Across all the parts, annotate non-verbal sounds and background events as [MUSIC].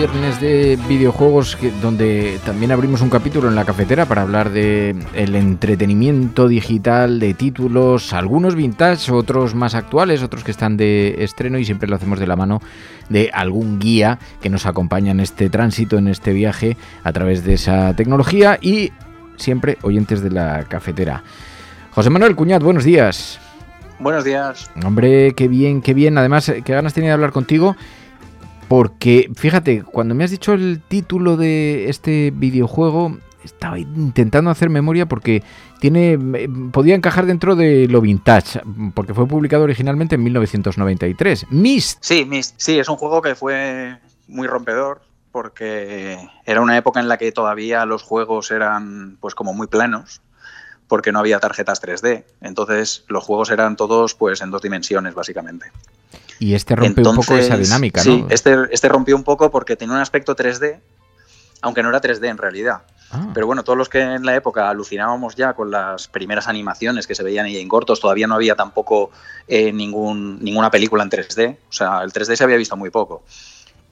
Viernes de videojuegos que, donde también abrimos un capítulo en la cafetera para hablar de el entretenimiento digital de títulos, algunos vintage, otros más actuales, otros que están de estreno y siempre lo hacemos de la mano de algún guía que nos acompaña en este tránsito, en este viaje a través de esa tecnología y siempre oyentes de la cafetera. José Manuel Cuñat, buenos días. Buenos días. Hombre, qué bien, qué bien. Además, qué ganas tenía de hablar contigo porque, fíjate, cuando me has dicho el título de este videojuego, estaba intentando hacer memoria porque tiene podía encajar dentro de lo vintage, porque fue publicado originalmente en 1993. Mist. Sí, Mist. Sí, es un juego que fue muy rompedor porque era una época en la que todavía los juegos eran pues como muy planos porque no había tarjetas 3D. Entonces los juegos eran todos pues en dos dimensiones básicamente. Y este rompe un poco esa dinámica, ¿no? Sí, este, este rompió un poco porque tenía un aspecto 3D, aunque no era 3D en realidad. Ah. Pero bueno, todos los que en la época alucinábamos ya con las primeras animaciones que se veían ahí en cortos, todavía no había tampoco eh, ningún, ninguna película en 3D. O sea, el 3D se había visto muy poco.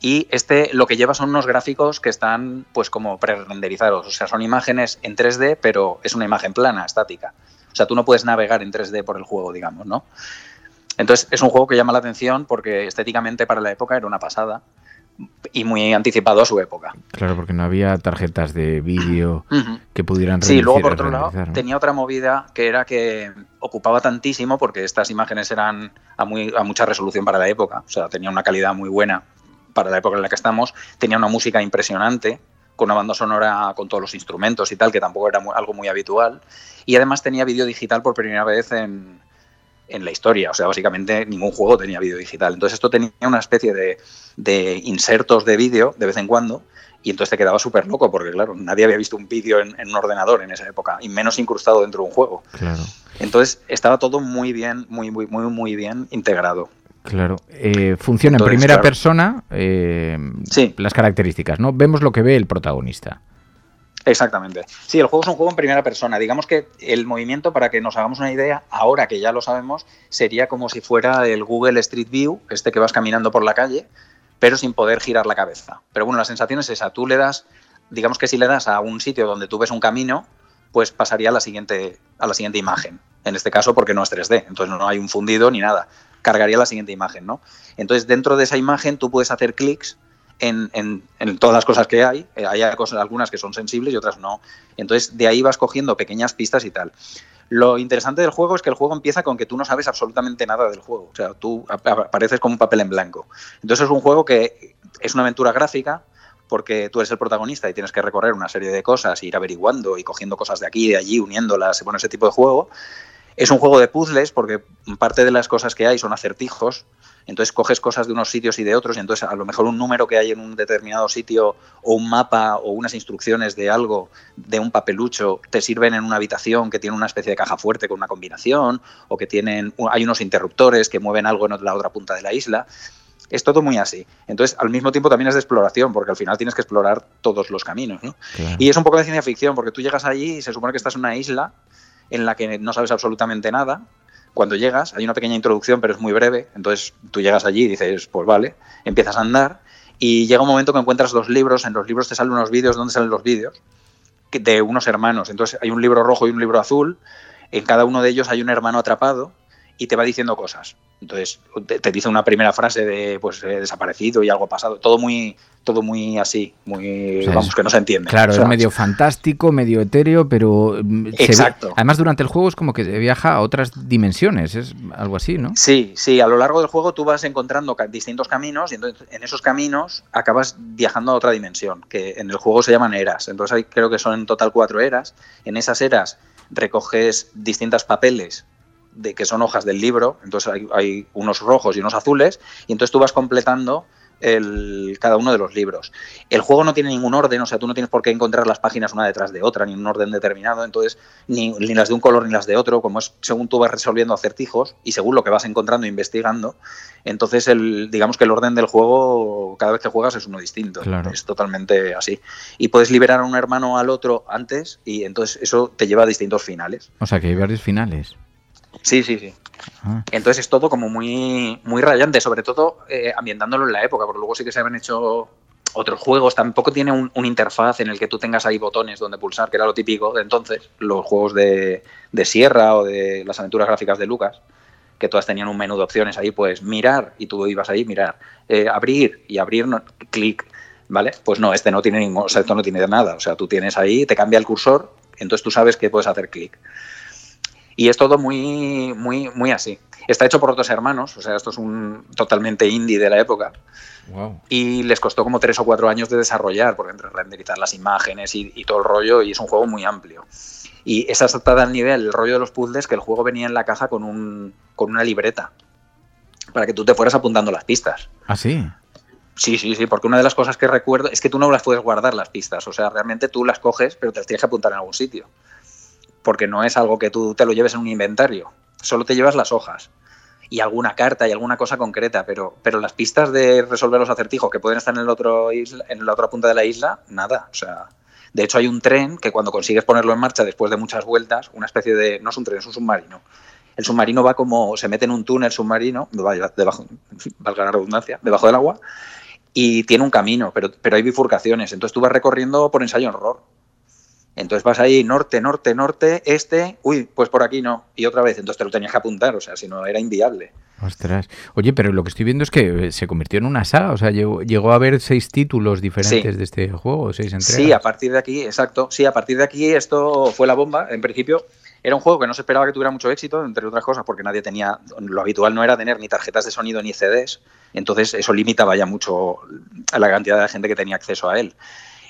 Y este lo que lleva son unos gráficos que están pues como pre-renderizados. O sea, son imágenes en 3D, pero es una imagen plana, estática. O sea, tú no puedes navegar en 3D por el juego, digamos, ¿no? Entonces es un juego que llama la atención porque estéticamente para la época era una pasada y muy anticipado a su época. Claro, porque no había tarjetas de vídeo [CLEARS THROAT] que pudieran Sí, luego por otro lado tenía otra movida que era que ocupaba tantísimo porque estas imágenes eran a, muy, a mucha resolución para la época, o sea, tenía una calidad muy buena para la época en la que estamos, tenía una música impresionante, con una banda sonora con todos los instrumentos y tal, que tampoco era algo muy habitual, y además tenía vídeo digital por primera vez en, en la historia. O sea, básicamente ningún juego tenía vídeo digital. Entonces esto tenía una especie de, insertos de vídeo de vez en cuando y entonces te quedaba súper loco porque, claro, nadie había visto un vídeo en, un ordenador en esa época y menos incrustado dentro de un juego. Claro. Entonces estaba todo muy bien, muy, muy, muy, muy bien integrado. Claro, eh, funciona en primera persona eh, sí. las características, ¿no? Vemos lo que ve el protagonista. Exactamente. Sí, el juego es un juego en primera persona. Digamos que el movimiento, para que nos hagamos una idea, ahora que ya lo sabemos, sería como si fuera el Google Street View, este que vas caminando por la calle, pero sin poder girar la cabeza. Pero bueno, la sensación es esa. Tú le das, digamos que si le das a un sitio donde tú ves un camino, pues pasaría a la siguiente, a la siguiente imagen. En este caso, porque no es 3D, entonces no hay un fundido ni nada. Cargaría la siguiente imagen, ¿no? Entonces, dentro de esa imagen tú puedes hacer clics en, todas las cosas que hay. Eh, hay cosas, algunas que son sensibles y otras no. Entonces, de ahí vas cogiendo pequeñas pistas y tal. Lo interesante del juego es que el juego empieza con que tú no sabes absolutamente nada del juego. O sea, tú apareces como un papel en blanco. Entonces, es un juego que es una aventura gráfica, porque tú eres el protagonista y tienes que recorrer una serie de cosas, ir averiguando y cogiendo cosas de aquí y de allí, uniéndolas, bueno, ese tipo de juego. Es un juego de puzzles porque parte de las cosas que hay son acertijos entonces coges cosas de unos sitios y de otros, y entonces a lo mejor un número que hay en un determinado sitio o un mapa o unas instrucciones de algo, de un papelucho, te sirven en una habitación que tiene una especie de caja fuerte con una combinación, o que tienen, hay unos interruptores que mueven algo en la otra punta de la isla. Es todo muy así. Entonces, al mismo tiempo también es de exploración, porque al final tienes que explorar todos los caminos. Y es un poco de ciencia ficción, porque tú llegas allí y se supone que estás en una isla en la que no sabes absolutamente nada. Cuando llegas, hay una pequeña introducción, pero es muy breve. Entonces tú llegas allí y dices, pues vale, empiezas a andar. Y llega un momento que encuentras dos libros. En los libros te salen unos vídeos. ¿Dónde salen los vídeos? De unos hermanos. Entonces hay un libro rojo y un libro azul. En cada uno de ellos hay un hermano atrapado y te va diciendo cosas. Entonces te, dice una primera frase de pues he desaparecido y algo pasado. Todo muy, todo muy así, muy vamos que no se entiende. Claro, es medio fantástico, medio etéreo, pero mm, exacto. además durante el juego es como que viaja a otras dimensiones, es algo así, ¿no? Sí, sí. A lo largo del juego tú vas encontrando distintos caminos y entonces en esos caminos acabas viajando a otra dimensión que en el juego se llaman eras. Entonces hay, creo que son en total cuatro eras. En esas eras recoges distintos papeles de que son hojas del libro, entonces hay, unos rojos y unos azules, y entonces tú vas completando el, cada uno de los libros. El juego no tiene ningún orden, o sea, tú no tienes por qué encontrar las páginas una detrás de otra, ni en un orden determinado, entonces ni, ni, las de un color ni las de otro, como es según tú vas resolviendo acertijos y según lo que vas encontrando e investigando, entonces el, digamos que el orden del juego cada vez que juegas es uno distinto, es totalmente así. Y puedes liberar a un hermano al otro antes y entonces eso te lleva a distintos finales. O sea, que hay varios finales. Sí, sí, sí. Ah. Entonces es todo como muy, muy rayante, sobre todo eh, ambientándolo en la época, porque luego sí que se habían hecho otros juegos. Tampoco tiene un, interfaz en el que tú tengas ahí botones donde pulsar, que era lo típico de entonces, los juegos de, Sierra o de las aventuras gráficas de Lucas, que todas tenían un menú de opciones ahí, pues mirar, y tú ibas ahí, mirar, eh, abrir y abrir, no, clic, ¿vale? Pues no, este no tiene ningún, o sea, esto no tiene nada. O sea, tú tienes ahí, te cambia el cursor, entonces tú sabes que puedes hacer clic. Y es todo muy, muy, muy así. Está hecho por otros hermanos, o sea, esto es un totalmente indie de la época. Y les costó como tres o cuatro años de desarrollar, porque entre renderizar las imágenes y, todo el rollo, y es un juego muy amplio. Y es hasta tal nivel el rollo de los puzzles que el juego venía en la caja con, un, con una libreta, para que tú te fueras apuntando las pistas. ¿Ah, sí? Sí, sí, sí, porque una de las cosas que recuerdo es que tú no las puedes guardar las pistas, o sea, realmente tú las coges, pero te las tienes que apuntar en algún sitio porque no es algo que tú te lo lleves en un inventario, solo te llevas las hojas y alguna carta y alguna cosa concreta, pero, pero las pistas de resolver los acertijos que pueden estar en, el otro en la otra punta de la isla, nada. O sea, de hecho hay un tren que cuando consigues ponerlo en marcha después de muchas vueltas, una especie de, no es un tren, es un submarino. El submarino va como, se mete en un túnel submarino, debajo, [LAUGHS] valga la redundancia, debajo del agua, y tiene un camino, pero, pero hay bifurcaciones. Entonces tú vas recorriendo por ensayo en horror. Entonces vas ahí norte, norte, norte, este, uy, pues por aquí no, y otra vez, entonces te lo tenías que apuntar, o sea, si no era inviable. Ostras. Oye, pero lo que estoy viendo es que eh, se convirtió en una saga, o sea, llegó, a haber seis títulos diferentes de este juego, seis entregas. Sí, a partir de aquí, exacto, sí, a partir de aquí esto fue la bomba, en principio era un juego que no se esperaba que tuviera mucho éxito, entre otras cosas, porque nadie tenía, lo habitual no era tener ni tarjetas de sonido ni CDs, entonces eso limitaba ya mucho a la cantidad de gente que tenía acceso a él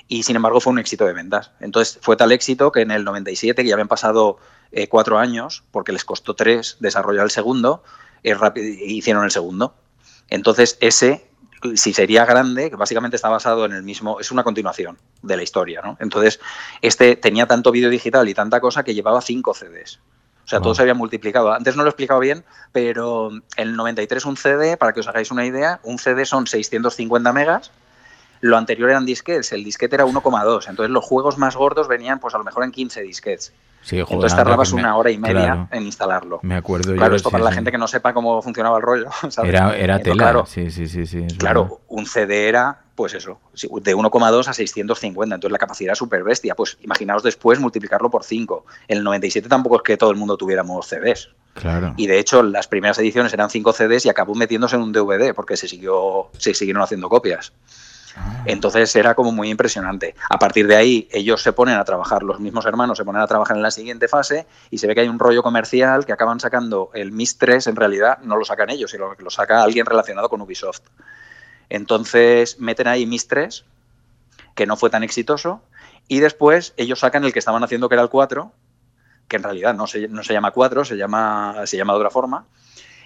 y sin embargo fue un éxito de ventas. Entonces fue tal éxito que en el 97, que ya habían pasado eh, cuatro años, porque les costó tres desarrollar el segundo, eh, hicieron el segundo. Entonces ese, si sería grande, que básicamente está basado en el mismo, es una continuación de la historia. ¿no? Entonces este tenía tanto vídeo digital y tanta cosa que llevaba cinco CDs. O sea, todo se había multiplicado. Antes no lo he explicado bien, pero el 93 un CD, para que os hagáis una idea, un CD son 650 megas lo anterior eran disquetes, el disquete era 1,2. Entonces los juegos más gordos venían pues a lo mejor en 15 disquetes. Sí, Entonces tardabas una hora y media en instalarlo. Me acuerdo. Claro, esto para la gente que no sepa cómo funcionaba el rollo. [LAUGHS] Era, era tela. sí, sí, sí. sí claro, un CD era, pues eso, de 1,2 a 650. Entonces la capacidad era súper bestia. Pues imaginaos después multiplicarlo por 5. En el 97 tampoco es que todo el mundo tuviéramos CDs. Claro. Y de hecho las primeras ediciones eran 5 CDs y acabó metiéndose en un DVD porque se siguió se siguieron haciendo copias. Ah. Entonces era como muy impresionante. A partir de ahí ellos se ponen a trabajar, los mismos hermanos se ponen a trabajar en la siguiente fase y se ve que hay un rollo comercial que acaban sacando el MIS 3, en realidad no lo sacan ellos, sino que lo saca alguien relacionado con Ubisoft. Entonces meten ahí MIS 3, que no fue tan exitoso, y después ellos sacan el que estaban haciendo que era el 4, que en realidad no se, no se llama 4, se llama, se llama de otra forma,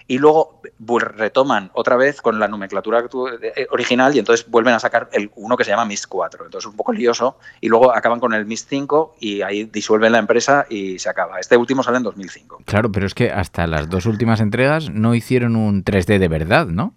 y luego retoman otra vez con la nomenclatura eh, original y entonces vuelven a sacar el uno que se llama MIST 4. Entonces es un poco lioso y luego acaban con el MIST 5 y ahí disuelven la empresa y se acaba. Este último sale en 2005. Claro, pero es que hasta las dos últimas entregas no hicieron un 3D de verdad, ¿no?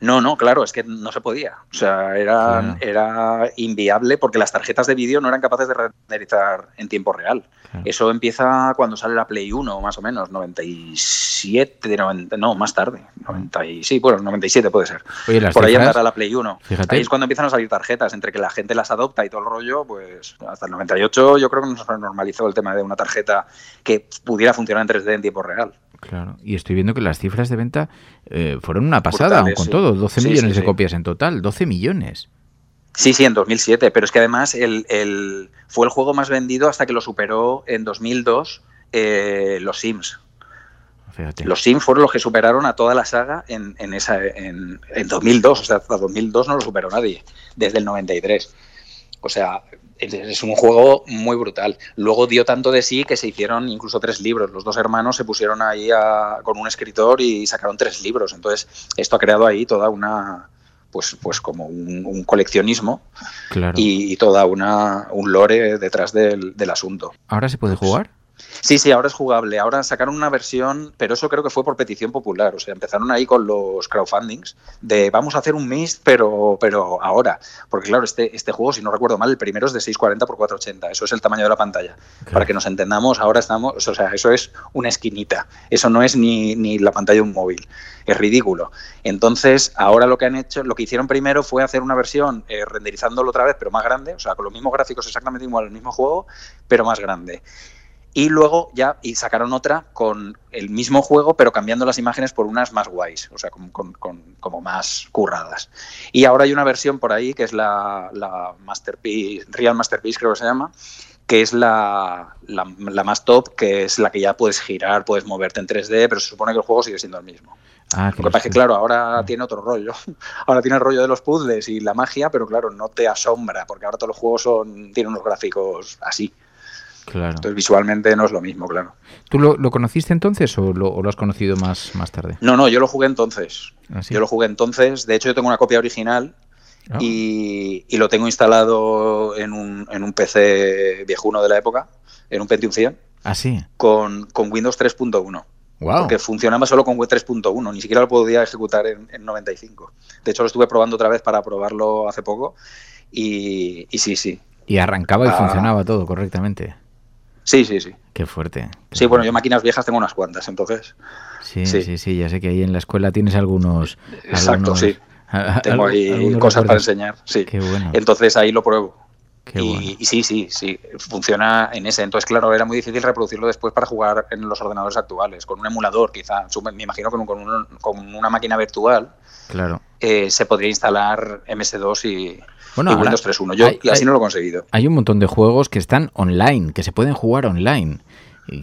No, no, claro, es que no se podía. O sea, era, Claro. era inviable porque las tarjetas de vídeo no eran capaces de renderizar en tiempo real. Claro. Eso empieza cuando sale la Play 1, más o menos, 97, 90, no, más tarde. 90 y, sí, bueno, 97 puede ser. Oye, Por ahí andará la Play 1. Fíjate. Ahí es cuando empiezan a salir tarjetas, entre que la gente las adopta y todo el rollo, pues hasta el 98 yo creo que nos normalizó el tema de una tarjeta que pudiera funcionar en 3D en tiempo real. Claro, y estoy viendo que las cifras de venta eh, fueron una pasada, Brutales, con sí. todo, 12 Sí, millones sí, de copias en total, 12 millones. Sí, sí, en 2007, pero es que además el, el- fue el juego más vendido hasta que lo superó en 2002 eh, los Sims. Fíjate. Los Sims fueron los que superaron a toda la saga en, en esa, en, en 2002, o sea, hasta 2002 no lo superó nadie, desde el 93. O sea, es, un juego muy brutal. Luego dio tanto de sí que se hicieron incluso tres libros. Los dos hermanos se pusieron ahí a- con un escritor y sacaron tres libros. Entonces, esto ha creado ahí toda una, pues, pues como un, un coleccionismo Claro. y, y toda una un lore detrás del, del asunto. ¿Ahora se puede jugar? Sí, sí, ahora es jugable. Ahora sacaron una versión, pero eso creo que fue por petición popular. O sea, empezaron ahí con los crowdfundings de vamos a hacer un Mist, pero, pero ahora. Porque claro, este, este juego, si no recuerdo mal, el primero es de 640 x 480. Eso es el tamaño de la pantalla. Para que nos entendamos, ahora estamos, o sea, eso es una esquinita. Eso no es ni, ni la pantalla de un móvil. Es ridículo. Entonces, ahora lo que han hecho, lo que hicieron primero fue hacer una versión eh, renderizándolo otra vez, pero más grande. O sea, con los mismos gráficos exactamente igual, el mismo juego, pero más grande. Y luego ya y sacaron otra con el mismo juego, pero cambiando las imágenes por unas más guays, o sea, con, con- con- como más curradas. Y ahora hay una versión por ahí que es la, la Masterpiece, Real Masterpiece creo que se llama, que es la, la, la más top, que es la que ya puedes girar, puedes moverte en 3D, pero se supone que el juego sigue siendo el mismo. Ah, Lo que pasa es que, claro, ahora tiene otro rollo. [LAUGHS] Ahora tiene el rollo de los puzzles y la magia, pero claro, no te asombra, porque ahora todos los juegos son, tienen unos gráficos así. Claro. Entonces visualmente no es lo mismo, claro. ¿Tú lo, lo conociste entonces o lo, o lo has conocido más, más tarde? No, no, yo lo jugué entonces. ¿Ah, sí? Yo lo jugué entonces. De hecho, yo tengo una copia original Ah. y, y lo tengo instalado en un, en un PC viejuno de la época, en un Pentium 100, Ah, sí. con, con Windows 3.1. Wow. Porque funcionaba solo con Web 3.1, ni siquiera lo podía ejecutar en, en 95. De hecho, lo estuve probando otra vez para probarlo hace poco y, y sí, sí. Y arrancaba y Ah. funcionaba todo correctamente. Sí, sí, sí. Qué fuerte. Sí, bueno, yo máquinas viejas tengo unas cuantas, entonces. Sí, sí, sí. sí, ya sé que ahí en la escuela tienes algunos. Exacto, algunos- sí. Tengo ahí cosas para enseñar, sí. Qué bueno. Entonces ahí lo pruebo. Qué y, bueno. y sí, sí, sí, funciona en ese. Entonces, claro, era muy difícil reproducirlo después para jugar en los ordenadores actuales, con un emulador quizá. Me imagino que con, con un- con una máquina virtual Claro. eh, se podría instalar MS2 y, Bueno, y Windows 3.1. Yo hay- así hay- no lo he conseguido. Hay un montón de juegos que están online, que se pueden jugar online.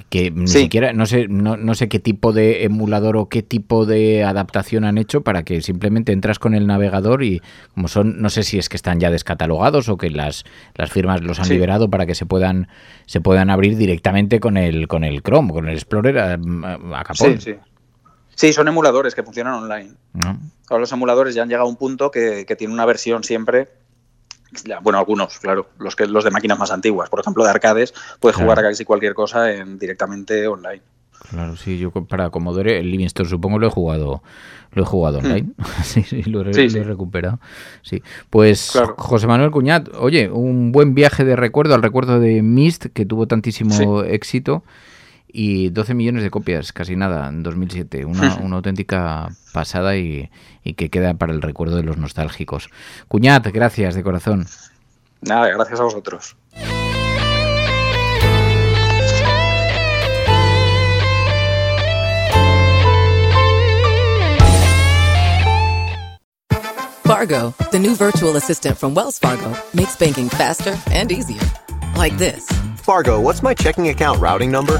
Que ni Sí. siquiera, no sé, no, no sé qué tipo de emulador o qué tipo de adaptación han hecho para que simplemente entras con el navegador y como son, no sé si es que están ya descatalogados o que las, las firmas los han Sí. liberado para que se puedan, se puedan abrir directamente con el, con el Chrome, con el Explorer a, a capón. Sí, sí. Sí, son emuladores que funcionan online. ¿no? Ahora los emuladores ya han llegado a un punto que, que tienen una versión siempre. Bueno, algunos, claro, los que los de máquinas más antiguas, por ejemplo, de arcades, puedes Claro. jugar a casi cualquier cosa en, directamente online. Claro, sí, yo para Commodore, el Livingston supongo lo he jugado, lo he jugado online. [LAUGHS] sí, sí, lo, he. Sí, lo sí. he recuperado. Sí. Pues Claro. José Manuel Cuñat, oye, un buen viaje de recuerdo al recuerdo de Mist, que tuvo tantísimo éxito, y 12 millones de copias, casi nada, en 2007. Una, [LAUGHS] una auténtica pasada y, y que queda para el recuerdo de los nostálgicos. Cuñat, gracias de corazón. Nada, gracias a vosotros. Fargo, the new virtual assistant from Wells Fargo, makes banking faster and easier. Like this. Fargo, what's my checking account routing number?